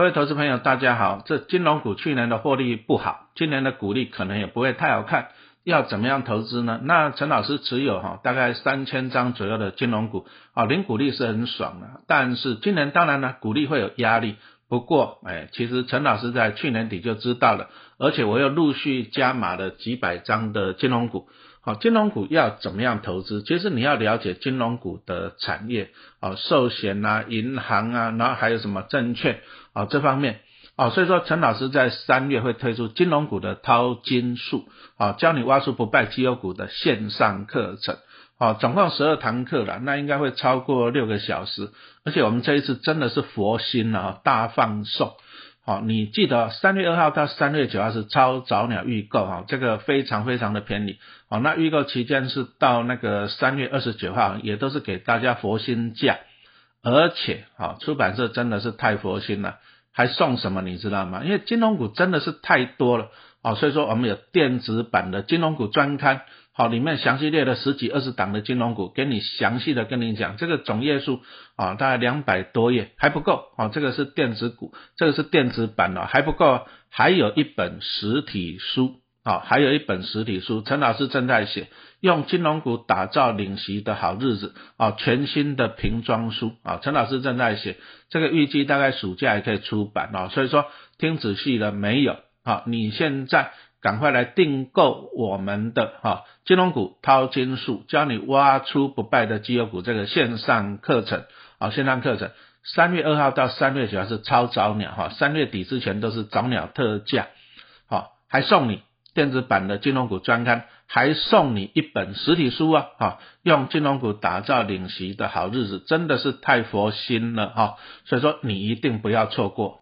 各位投资朋友，大家好。这金融股去年的获利不好，今年的股利可能也不会太好看。要怎么样投资呢？那陈老师持有哈大概三千张左右的金融股，啊，零股利是很爽的。但是今年当然呢，股利会有压力。不过，哎，其实陈老师在去年底就知道了，而且我又陆续加码了几百张的金融股。好，金融股要怎么样投资？其实你要了解金融股的产业，啊，寿险啊，银行啊，然后还有什么证券啊这方面，啊，所以说陈老师在三月会推出金融股的淘金术，啊，教你挖出不败绩优股的线上课程，啊，总共十二堂课了，那应该会超过六个小时，而且我们这一次真的是佛心啊，大放送。好，你记得三月二号到三月九号是超早鸟预购哈，这个非常非常的便宜。好，那预购期间是到那个三月二十九号，也都是给大家佛心价，而且好，出版社真的是太佛心了，还送什么你知道吗？因为金融股真的是太多了，哦，所以说我们有电子版的金融股专刊。好，里面详细列了十几二十档的金融股，给你详细的跟你讲，这个总页数啊，大概两百多页还不够啊，这个是电子股，这个是电子版的还不够，还有一本实体书啊，还有一本实体书，陈老师正在写，用金融股打造领席的好日子啊，全新的瓶装书啊，陈老师正在写，这个预计大概暑假也可以出版啊，所以说听仔细了没有啊？你现在。赶快来订购我们的哈金融股淘金术，教你挖出不败的绩优股这个线上课程啊，线上课程三月二号到三月九号是超早鸟哈，三月底之前都是早鸟特价，好，还送你电子版的金融股专刊，还送你一本实体书啊，哈，用金融股打造领席的好日子，真的是太佛心了哈，所以说你一定不要错过。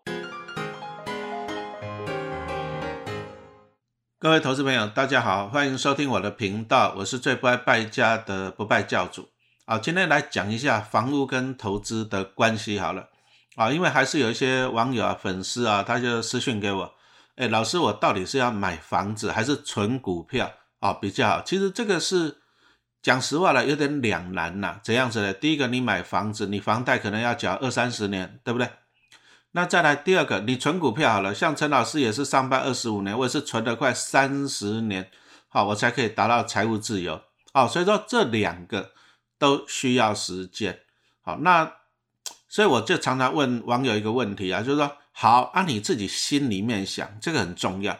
各位投资朋友，大家好，欢迎收听我的频道，我是最不爱败家的不败教主啊。今天来讲一下房屋跟投资的关系好了啊，因为还是有一些网友啊、粉丝啊，他就私信给我，哎，老师，我到底是要买房子还是存股票啊比较好？其实这个是讲实话了，有点两难呐。怎样子呢？第一个，你买房子，你房贷可能要缴二三十年，对不对？那再来第二个，你存股票好了，像陈老师也是上班二十五年，我也是存了快三十年，好，我才可以达到财务自由，好，所以说这两个都需要时间，好，那 所以我就常常问网友一个问题啊，就是说，好，按你自己心里面想，这个很重要，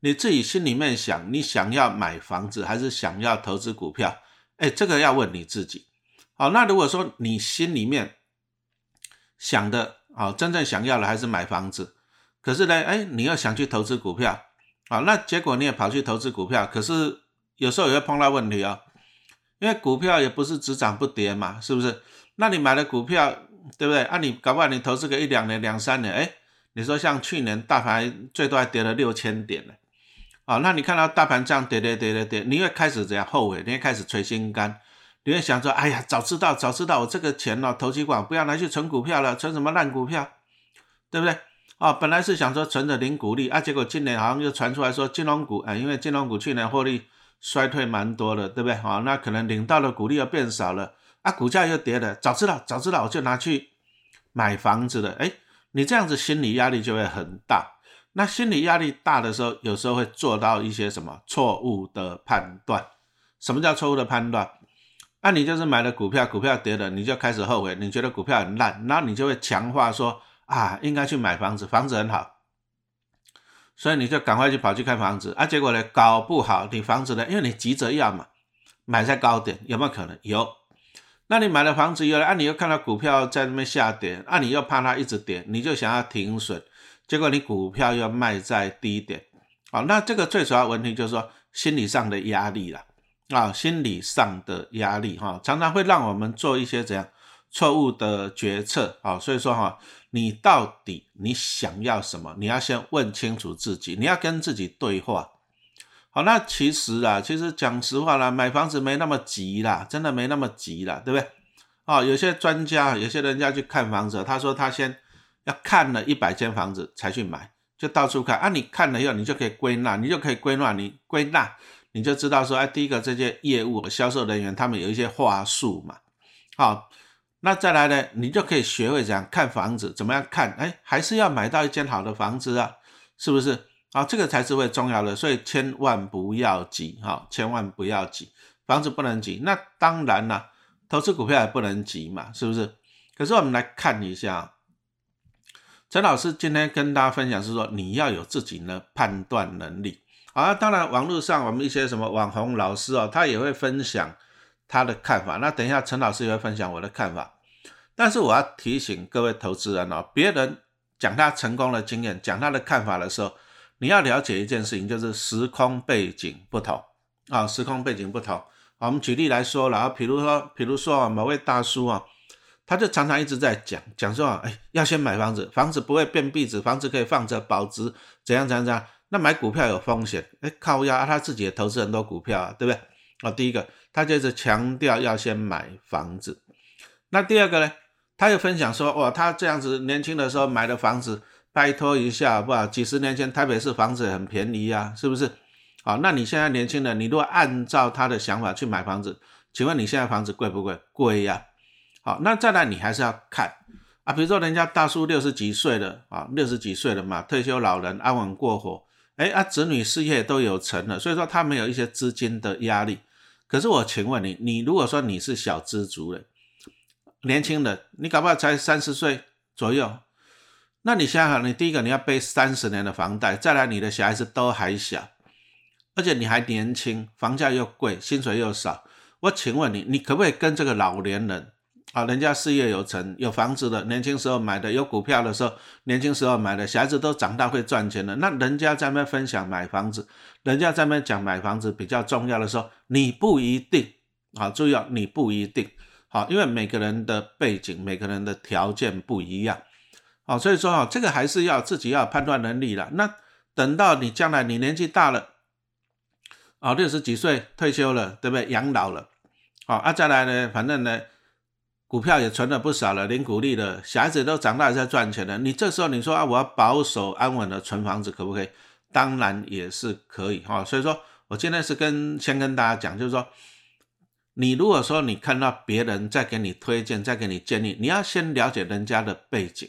你自己心里面想，你想要买房子还是想要投资股票？哎，这个要问你自己，好，那如果说你心里面想的。好，真正想要的还是买房子，可是呢，哎，你又想去投资股票，好，那结果你也跑去投资股票，可是有时候也会碰到问题哦，因为股票也不是只涨不跌嘛，是不是？那你买了股票，对不对？啊，你搞不好你投资个一两年、两三年，哎，你说像去年大盘最多还跌了六千点呢，好，那你看到大盘这样跌跌跌跌跌，你会开始怎样后悔？你会开始捶心肝。你会想说，哎呀，早知道，早知道，我这个钱呢，投机管不要拿去存股票了，存什么烂股票，对不对？啊，本来是想说存着零股利，啊，结果今年好像又传出来说金融股，啊，因为金融股去年获利衰退蛮多的，对不对？啊，那可能领到的股利又变少了，啊，股价又跌了，早知道，早知道我就拿去买房子了，哎，你这样子心理压力就会很大，那心理压力大的时候，有时候会做到一些什么错误的判断？什么叫错误的判断？那你就是买了股票，股票跌了，你就开始后悔，你觉得股票很烂，然后你就会强化说啊，应该去买房子，房子很好，所以你就赶快去跑去看房子啊，结果呢，搞不好你房子呢，因为你急着要嘛，买在高点，有没有可能？有。那你买了房子以后，啊，你又看到股票在那边下跌，啊，你又怕它一直跌，你就想要停损，结果你股票又卖在低点，好，那这个最主要问题就是说心理上的压力了。啊，心理上的压力哈，常常会让我们做一些怎样错误的决策啊。所以说哈，你到底你想要什么？你要先问清楚自己，你要跟自己对话。好，那其实啊，其实讲实话啦，买房子没那么急啦，真的没那么急啦，对不对？啊，有些专家，有些人家去看房子，他说他先要看了一百间房子才去买，就到处看啊。你看了以后，你就可以归纳，你就可以归纳，你归纳。你就知道说，哎，第一个这些业务销售人员他们有一些话术嘛，好，那再来呢，你就可以学会怎样看房子，怎么样看？哎，还是要买到一间好的房子啊，是不是？啊，这个才是最重要的，所以千万不要急哈，千万不要急，房子不能急。那当然了，投资股票也不能急嘛，是不是？可是我们来看一下，陈老师今天跟大家分享是说，你要有自己的判断能力。啊，当然网络上我们一些什么网红老师哦，他也会分享他的看法。那等一下陈老师也会分享我的看法。但是我要提醒各位投资人哦，别人讲他成功的经验，讲他的看法的时候。你要了解一件事情，就是时空背景不同啊，时空背景不同。我们举例来说了啊，比如说，比如说，某位大叔啊，他就常常一直在讲讲说啊，哎，要先买房子，房子不会变壁纸，房子可以放着保值，怎样怎样怎样。那买股票有风险，哎，靠压他自己也投资很多股票啊，对不对？啊，第一个，他就是强调要先买房子。那第二个呢，他又分享说，哇，他这样子年轻的时候买的房子。拜托一下好不好？几十年前台北市房子很便宜呀，是不是？好，那你现在年轻人，你如果按照他的想法去买房子，请问你现在房子贵不贵？贵呀。好，那再来你还是要看啊，比如说人家大叔六十几岁了啊，六十几岁了嘛，退休老人安稳过活，哎啊，子女事业都有成了，所以说他没有一些资金的压力。可是我请问你，你如果说你是小资族人，年轻人，你搞不好才三十岁左右。那你想想，你第一个你要背三十年的房贷，再来你的小孩子都还小，而且你还年轻，房价又贵，薪水又少。我请问你，你可不可以跟这个老年人啊，人家事业有成，有房子的，年轻时候买的，有股票的时候，年轻时候买的，小孩子都长大会赚钱的，那人家在那边分享买房子，人家在那边讲买房子比较重要的时候，你不一定啊，注意啊，你不一定好，因为每个人的背景，每个人的条件不一样。好，所以说啊，这个还是要自己要判断能力了。那等到你将来你年纪大了，啊，六十几岁退休了，对不对？养老了，好啊，再来呢，反正呢，股票也存了不少了，领股利了，小孩子都长大在赚钱了。你这时候你说啊，我要保守安稳的存房子，可不可以？当然也是可以哈。所以说我今天是跟先跟大家讲，就是说，你如果说你看到别人在给你推荐，在给你建议，你要先了解人家的背景。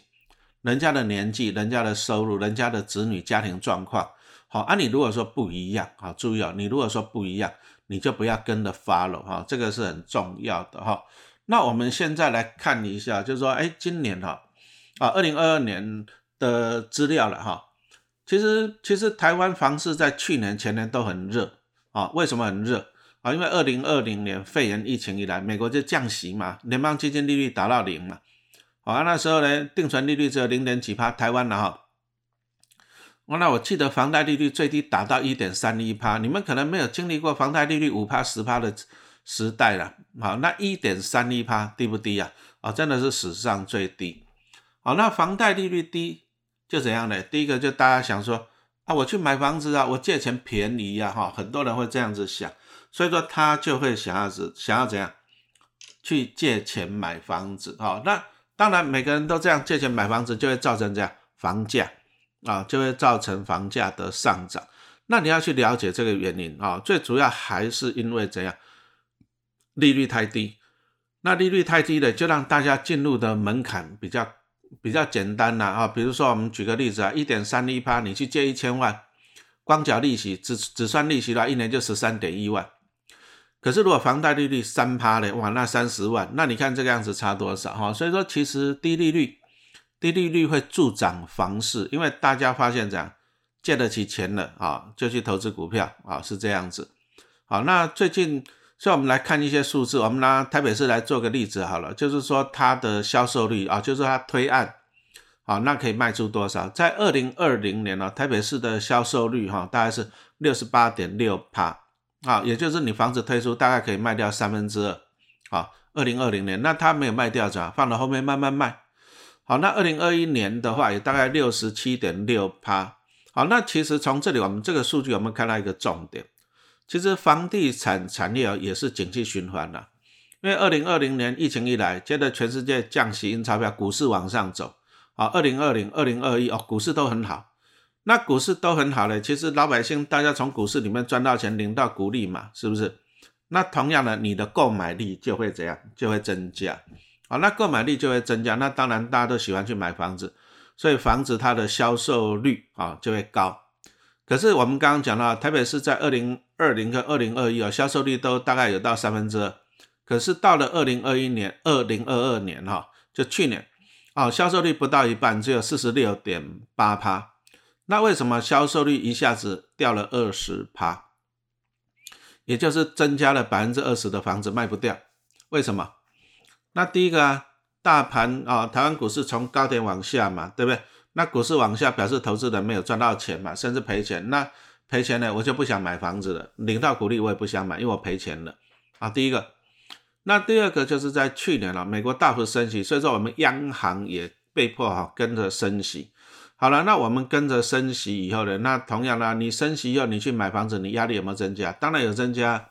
人家的年纪、人家的收入、人家的子女家庭状况，好啊。你如果说不一样，好，注意哦。你如果说不一样，你就不要跟着 follow 哈，这个是很重要的哈。那我们现在来看一下，就是说，哎，今年哈啊，二零二二年的资料了哈。其实，其实台湾房市在去年、前年都很热啊。为什么很热啊？因为二零二零年肺炎疫情以来，美国就降息嘛，联邦基金利率达到零嘛。好，那时候呢，定存利率只有零点几趴，台湾的哈。我那我记得房贷利率最低达到一点三一趴，你们可能没有经历过房贷利率五趴十趴的时代了。好，那一点三一趴低不低啊？啊，真的是史上最低。好，那房贷利率低就怎样呢？第一个就大家想说啊，我去买房子啊，我借钱便宜呀，哈，很多人会这样子想，所以说他就会想要子想要怎样去借钱买房子，哈，那。当然，每个人都这样借钱买房子，就会造成这样房价啊，就会造成房价的上涨。那你要去了解这个原因啊，最主要还是因为怎样，利率太低。那利率太低了，就让大家进入的门槛比较比较简单了啊。比如说，我们举个例子啊，一点三一趴，你去借一千万，光缴利息，只只算利息的话，一年就十三点一万。可是如果房贷利率三趴嘞，哇，那三十万，那你看这个样子差多少哈？所以说其实低利率，低利率会助长房市，因为大家发现这样借得起钱了啊，就去投资股票啊，是这样子。好，那最近，所以我们来看一些数字，我们拿台北市来做个例子好了，就是说它的销售率啊，就是它推案，好，那可以卖出多少？在二零二零年呢，台北市的销售率哈，大概是六十八点六趴。啊，也就是你房子推出大概可以卖掉三分之二，啊，二零二零年，那它没有卖掉，怎样？放到后面慢慢卖。好，那二零二一年的话，也大概六十七点六趴。好，那其实从这里我们这个数据，我们看到一个重点，其实房地产产业也是景气循环的，因为二零二零年疫情一来，接着全世界降息印钞票，股市往上走。好，二零二零、二零二一哦，股市都很好。那股市都很好嘞，其实老百姓大家从股市里面赚到钱，领到股利嘛，是不是？那同样的，你的购买力就会怎样？就会增加。啊，那购买力就会增加，那当然大家都喜欢去买房子，所以房子它的销售率啊就会高。可是我们刚刚讲到，台北市在二零二零跟二零二一啊，销售率都大概有到三分之二。可是到了二零二一年、二零二二年哈，就去年啊，销售率不到一半，只有四十六点八趴。那为什么销售率一下子掉了二十趴？也就是增加了百分之二十的房子卖不掉，为什么？那第一个啊，大盘啊，台湾股市从高点往下嘛，对不对？那股市往下表示投资人没有赚到钱嘛，甚至赔钱。那赔钱呢，我就不想买房子了，领到股利我也不想买，因为我赔钱了啊。第一个，那第二个就是在去年了，美国大幅升息，所以说我们央行也被迫哈跟着升息。好了，那我们跟着升息以后呢？那同样呢，你升息以后，你去买房子，你压力有没有增加？当然有增加。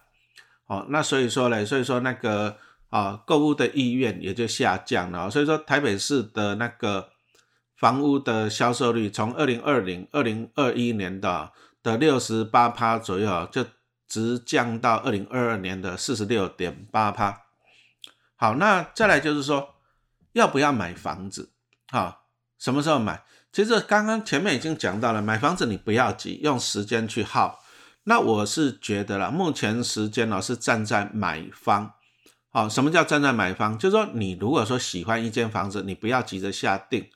哦，那所以说呢，所以说那个啊，购物的意愿也就下降了。所以说台北市的那个房屋的销售率，从二零二零、二零二一年的的六十八趴左右，就直降到二零二二年的四十六点八趴。好，那再来就是说，要不要买房子？啊，什么时候买？其实刚刚前面已经讲到了，买房子你不要急，用时间去耗。那我是觉得了，目前时间呢是站在买方。好，什么叫站在买方？就是说你如果说喜欢一间房子，你不要急着下定。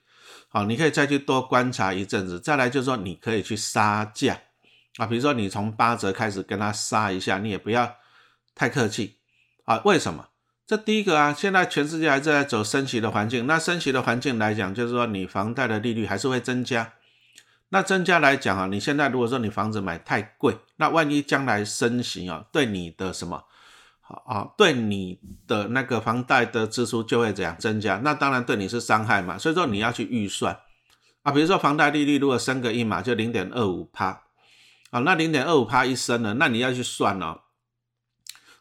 好，你可以再去多观察一阵子。再来就是说，你可以去杀价啊，比如说你从八折开始跟他杀一下，你也不要太客气啊。为什么？这第一个啊，现在全世界还在走升息的环境，那升息的环境来讲，就是说你房贷的利率还是会增加。那增加来讲啊，你现在如果说你房子买太贵，那万一将来升息啊，对你的什么啊，对你的那个房贷的支出就会怎样增加？那当然对你是伤害嘛。所以说你要去预算啊，比如说房贷利率如果升个一码就零点二五趴啊，那零点二五趴一升了，那你要去算哦。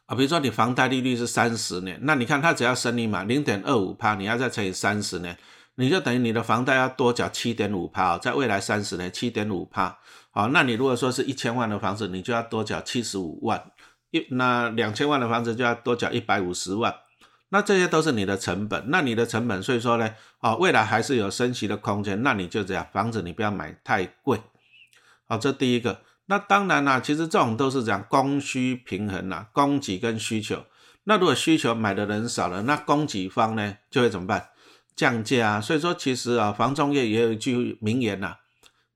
啊，比如说你房贷利率是三十年，那你看它只要升一码零点二五趴，你要再乘以三十年，你就等于你的房贷要多缴七点五趴，在未来三十年七点五趴，好，那你如果说是一千万的房子，你就要多缴七十五万，一那两千万的房子就要多缴一百五十万，那这些都是你的成本，那你的成本，所以说呢，啊，未来还是有升息的空间，那你就这样，房子你不要买太贵，好，这第一个。那当然啦，其实这种都是讲供需平衡啦，供给跟需求。那如果需求买的人少了，那供给方呢就会怎么办？降价啊。所以说，其实啊，房仲业也有一句名言呐：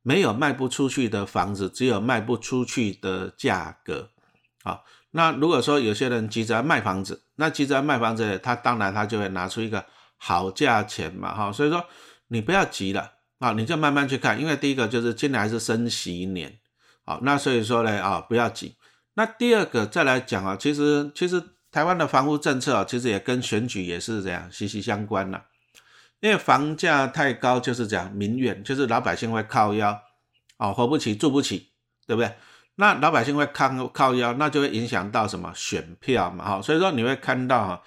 没有卖不出去的房子，只有卖不出去的价格。好，那如果说有些人急着要卖房子，那急着要卖房子，他当然他就会拿出一个好价钱嘛，哈。所以说你不要急了啊，你就慢慢去看，因为第一个就是今年还是升息年。好，那所以说呢，啊，不要急。那第二个再来讲啊，其实其实台湾的房屋政策啊，其实也跟选举也是这样息息相关了。因为房价太高，就是讲民怨，就是老百姓会靠腰，哦，活不起，住不起，对不对？那老百姓会靠靠腰，那就会影响到什么选票嘛，哈。所以说你会看到哈，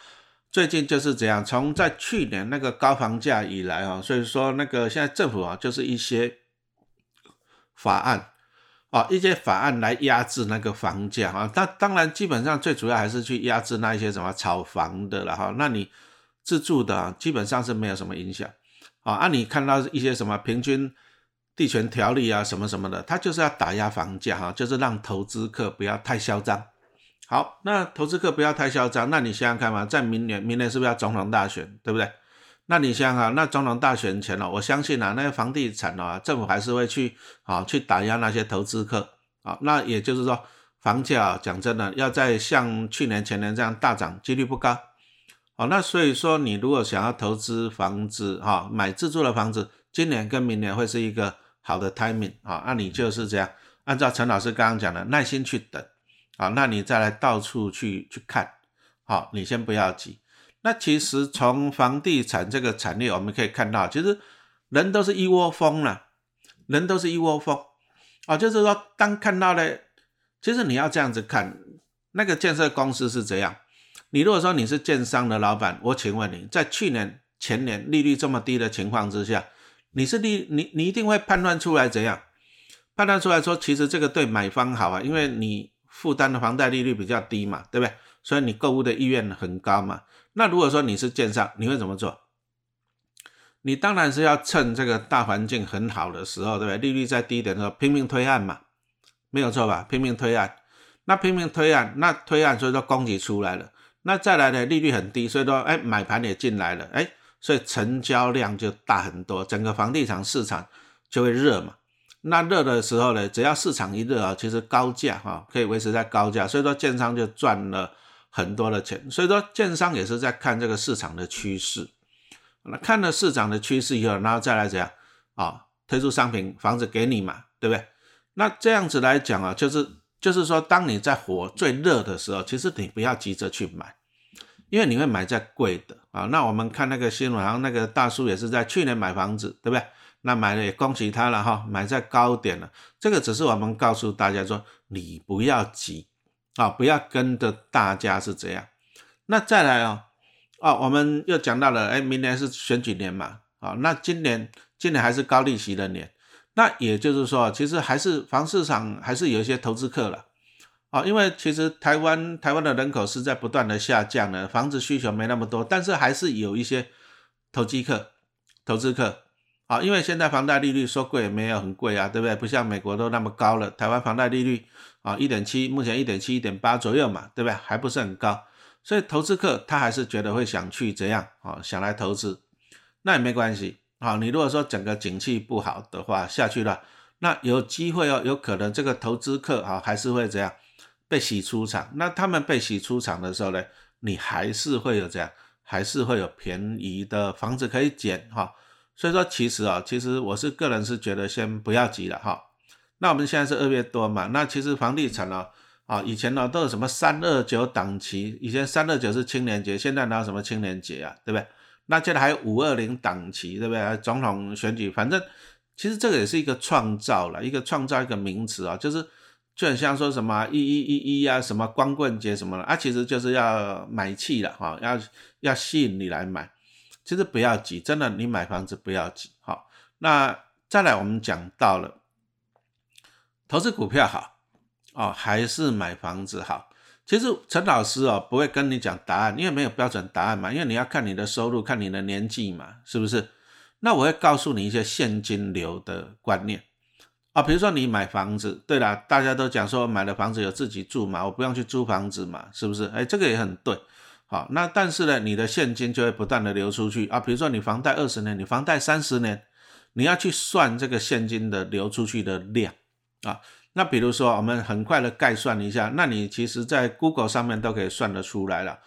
最近就是这样，从在去年那个高房价以来啊，所以说那个现在政府啊，就是一些法案。啊，一些法案来压制那个房价啊，但当然基本上最主要还是去压制那一些什么炒房的了哈。那你自住的基本上是没有什么影响啊。啊，你看到一些什么平均地权条例啊什么什么的，它就是要打压房价哈，就是让投资客不要太嚣张。好，那投资客不要太嚣张，那你想想看嘛，在明年，明年是不是要总统大选，对不对？那你想想，那总统大选前哦，我相信啊，那些房地产啊，政府还是会去啊，去打压那些投资客啊。那也就是说，房价啊讲真的，要在像去年前年这样大涨，几率不高。好，那所以说，你如果想要投资房子哈，买自住的房子，今年跟明年会是一个好的 timing 啊。那你就是这样，按照陈老师刚刚讲的，耐心去等啊。那你再来到处去去看，好，你先不要急。那其实从房地产这个产业，我们可以看到，其实人都是一窝蜂了，人都是一窝蜂啊，就是说，当看到了，其实你要这样子看，那个建设公司是怎样？你如果说你是建商的老板，我请问你在去年、前年利率这么低的情况之下，你是利你你一定会判断出来怎样？判断出来说，其实这个对买方好啊，因为你负担的房贷利率比较低嘛，对不对？所以你购物的意愿很高嘛。那如果说你是建商，你会怎么做？你当然是要趁这个大环境很好的时候，对不对？利率再低点的时候，拼命推案嘛，没有错吧？拼命推案，那拼命推案，那推案，所以说供给出来了，那再来呢，利率很低，所以说，哎，买盘也进来了，哎，所以成交量就大很多，整个房地产市场就会热嘛。那热的时候呢，只要市场一热啊，其实高价哈可以维持在高价，所以说建商就赚了很多的钱。所以说建商也是在看这个市场的趋势。那看了市场的趋势以后，然后再来怎样啊？推出商品房子给你嘛，对不对？那这样子来讲啊，就是就是说，当你在火最热的时候，其实你不要急着去买，因为你会买在贵的啊。那我们看那个新闻，好像那个大叔也是在去年买房子，对不对？那买了也恭喜他了哈，买在高点了。这个只是我们告诉大家说，你不要急啊，不要跟着大家是这样。那再来啊。哦，我们又讲到了，哎，明年是选举年嘛，啊，那今年今年还是高利息的年，那也就是说，其实还是房市场还是有一些投资客了，啊，因为其实台湾台湾的人口是在不断的下降的，房子需求没那么多，但是还是有一些投机客、投资客，啊，因为现在房贷利率说贵也没有很贵啊，对不对？不像美国都那么高了，台湾房贷利率啊，一点七，目前一点七、一点八左右嘛，对不对？还不是很高。所以投资客他还是觉得会想去怎样啊？想来投资，那也没关系啊。你如果说整个景气不好的话下去了，那有机会哦，有可能这个投资客啊还是会怎样被洗出场。那他们被洗出场的时候呢，你还是会有这样，还是会有便宜的房子可以捡哈。所以说其实啊，其实我是个人是觉得先不要急了哈。那我们现在是二月多嘛，那其实房地产呢？啊，以前呢都有什么三二九档期，以前三二九是青年节，现在哪有什么青年节啊，对不对？那现在还有五二零档期，对不对？总统选举，反正其实这个也是一个创造了，一个创造一个名词啊，就是就很像说什么一一一一啊，什么光棍节什么的啊，其实就是要买气了哈，要要吸引你来买，其实不要急，真的你买房子不要急，好，那再来我们讲到了投资股票好。哦，还是买房子好。其实陈老师哦不会跟你讲答案，因为没有标准答案嘛，因为你要看你的收入，看你的年纪嘛，是不是？那我会告诉你一些现金流的观念啊，比如说你买房子，对啦，大家都讲说买了房子有自己住嘛，我不用去租房子嘛，是不是？哎，这个也很对。好，那但是呢，你的现金就会不断的流出去啊。比如说你房贷二十年，你房贷三十年，你要去算这个现金的流出去的量啊。那比如说，我们很快的概算一下，那你其实在 Google 上面都可以算得出来了。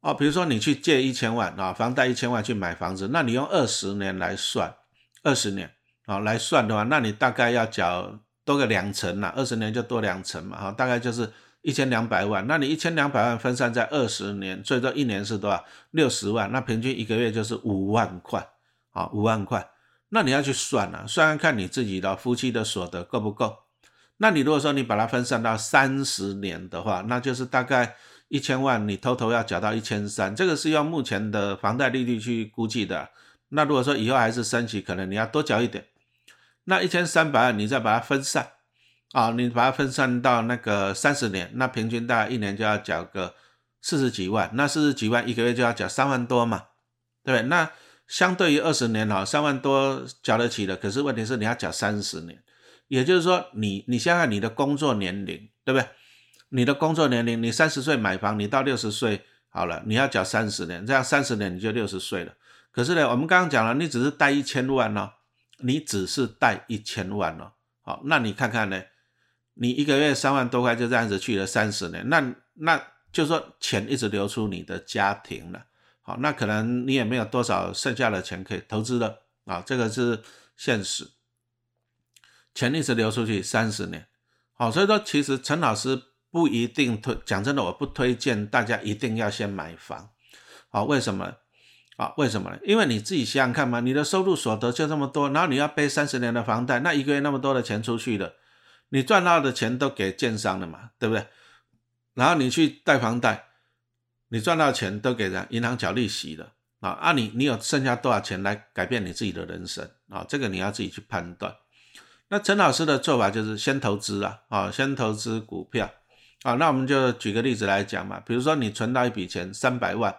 哦，比如说你去借一千万啊，房贷一千万去买房子，那你用二十年来算，二十年啊来算的话，那你大概要缴多个两成啦，二十年就多两成嘛，哈，大概就是一千两百万。那你一千两百万分散在二十年，最多一年是多少？六十万，那平均一个月就是五万块，啊，五万块。那你要去算啊，算看你自己的夫妻的所得够不够。那你如果说你把它分散到三十年的话，那就是大概一千万，你偷偷要缴到一千三，这个是用目前的房贷利率去估计的。那如果说以后还是升息，可能你要多缴一点。那一千三百万你再把它分散，啊，你把它分散到那个三十年，那平均大概一年就要缴个四十几万，那四十几万一个月就要缴三万多嘛，对不对？那相对于二十年哈，三万多缴得起的，可是问题是你要缴三十年。也就是说，你你想想你的工作年龄，对不对？你的工作年龄，你三十岁买房，你到六十岁好了，你要缴三十年，这样三十年你就六十岁了。可是呢，我们刚刚讲了，你只是贷一千万哦，你只是贷一千万哦，好，那你看看呢，你一个月三万多块就这样子去了三十年，那那就说钱一直流出你的家庭了，好，那可能你也没有多少剩下的钱可以投资了啊，这个是现实。钱一直流出去三十年，好，所以说其实陈老师不一定推，讲真的，我不推荐大家一定要先买房，好，为什么？啊，为什么呢？因为你自己想想看嘛，你的收入所得就这么多，然后你要背三十年的房贷，那一个月那么多的钱出去了，你赚到的钱都给建商了嘛，对不对？然后你去贷房贷，你赚到钱都给人银行缴利息了啊，啊，你你有剩下多少钱来改变你自己的人生啊？这个你要自己去判断。那陈老师的做法就是先投资啊，啊，先投资股票，啊，那我们就举个例子来讲嘛，比如说你存到一笔钱三百万，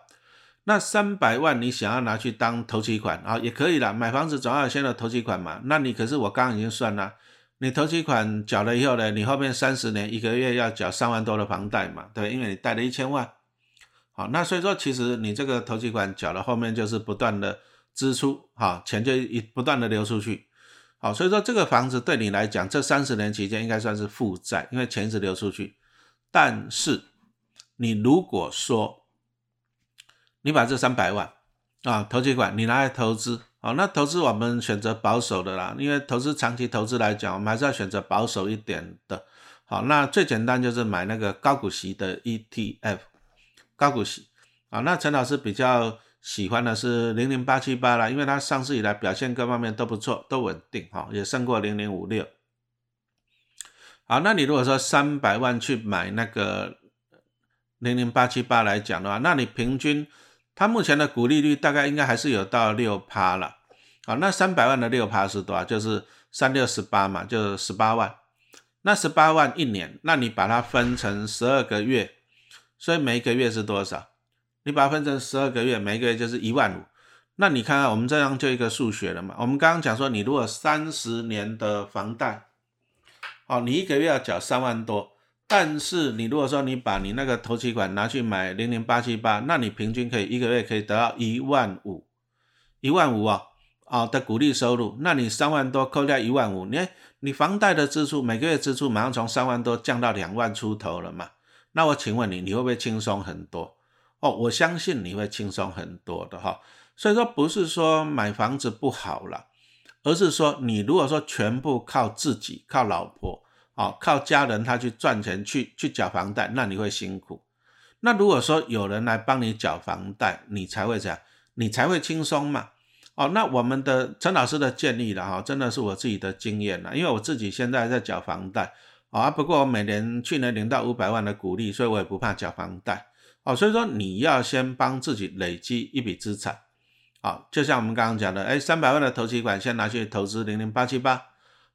那三百万你想要拿去当投期款啊，也可以啦。买房子总要先有投期款嘛。那你可是我刚刚已经算了，你投期款缴了以后呢，你后面三十年一个月要缴三万多的房贷嘛，对，因为你贷了一千万。好，那所以说其实你这个投期款缴了，后面就是不断的支出，哈，钱就一不断的流出去。好，所以说这个房子对你来讲，这三十年期间应该算是负债，因为钱是流出去。但是你如果说你把这三百万啊投期款你拿来投资，好，那投资我们选择保守的啦，因为投资长期投资来讲，我们还是要选择保守一点的。好，那最简单就是买那个高股息的 ETF。高股息啊，那陈老师比较喜欢的是零零八七八啦，因为它上市以来表现各方面都不错，都稳定哈，也胜过零零五六。好，那你如果说三百万去买那个零零八七八来讲的话，那你平均它目前的股利率大概应该还是有到六趴了。好，那三百万的六趴是多少？就是三六十八嘛，就十八万。那十八万一年，那你把它分成十二个月。所以每一个月是多少？你把它分成十二个月，每个月就是一万五。那你看看，我们这样就一个数学了嘛。我们刚刚讲说，你如果三十年的房贷，哦，你一个月要缴三万多。但是你如果说你把你那个投期款拿去买零零八七八，那你平均可以一个月可以得到一万五，一万五啊，啊的股利收入。那你三万多扣掉一万五，你你房贷的支出每个月支出马上从三万多降到两万出头了嘛？那我请问你，你会不会轻松很多？哦，我相信你会轻松很多的哈。所以说不是说买房子不好了，而是说你如果说全部靠自己、靠老婆、哦、靠家人他去赚钱去去缴房贷，那你会辛苦。那如果说有人来帮你缴房贷，你才会这样，你才会轻松嘛。哦，那我们的陈老师的建议了哈，真的是我自己的经验了，因为我自己现在在缴房贷。啊，不过我每年去年领到五百万的股利，所以我也不怕缴房贷。哦，所以说你要先帮自己累积一笔资产。好，就像我们刚刚讲的，哎，三百万的投期款先拿去投资零零八七八。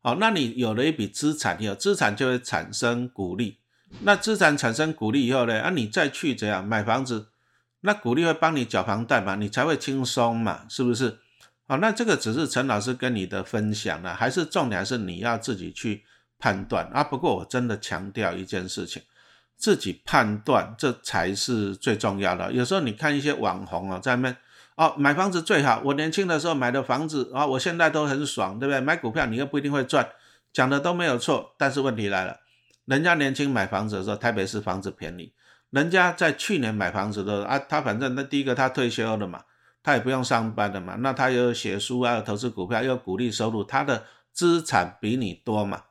哦，那你有了一笔资产，有资产就会产生股利。那资产产生股利以后呢，啊，你再去怎样买房子，那股利会帮你缴房贷嘛，你才会轻松嘛，是不是？好，那这个只是陈老师跟你的分享了，还是重点还是你要自己去。判断啊，不过我真的强调一件事情，自己判断这才是最重要的。有时候你看一些网红啊，在那哦买房子最好，我年轻的时候买的房子啊，我现在都很爽，对不对？买股票你又不一定会赚，讲的都没有错。但是问题来了，人家年轻买房子的时候，台北市房子便宜，人家在去年买房子的时候啊，他反正那第一个他退休了嘛，他也不用上班的嘛，那他又写书啊，投资股票又鼓励收入，他的资产比你多嘛。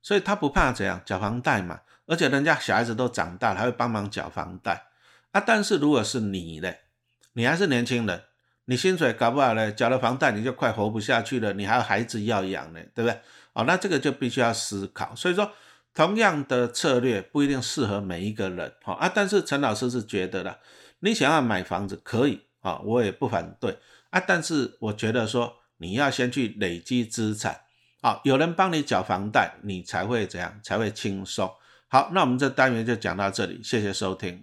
所以他不怕怎样缴房贷嘛，而且人家小孩子都长大了，还会帮忙缴房贷啊。但是如果是你呢，你还是年轻人，你薪水搞不好呢，缴了房贷你就快活不下去了，你还有孩子要养呢，对不对？哦，那这个就必须要思考。所以说，同样的策略不一定适合每一个人，哈啊。但是陈老师是觉得的，你想要买房子可以啊，我也不反对啊。但是我觉得说，你要先去累积资产。好，有人帮你缴房贷，你才会怎样？才会轻松。好，那我们这单元就讲到这里，谢谢收听。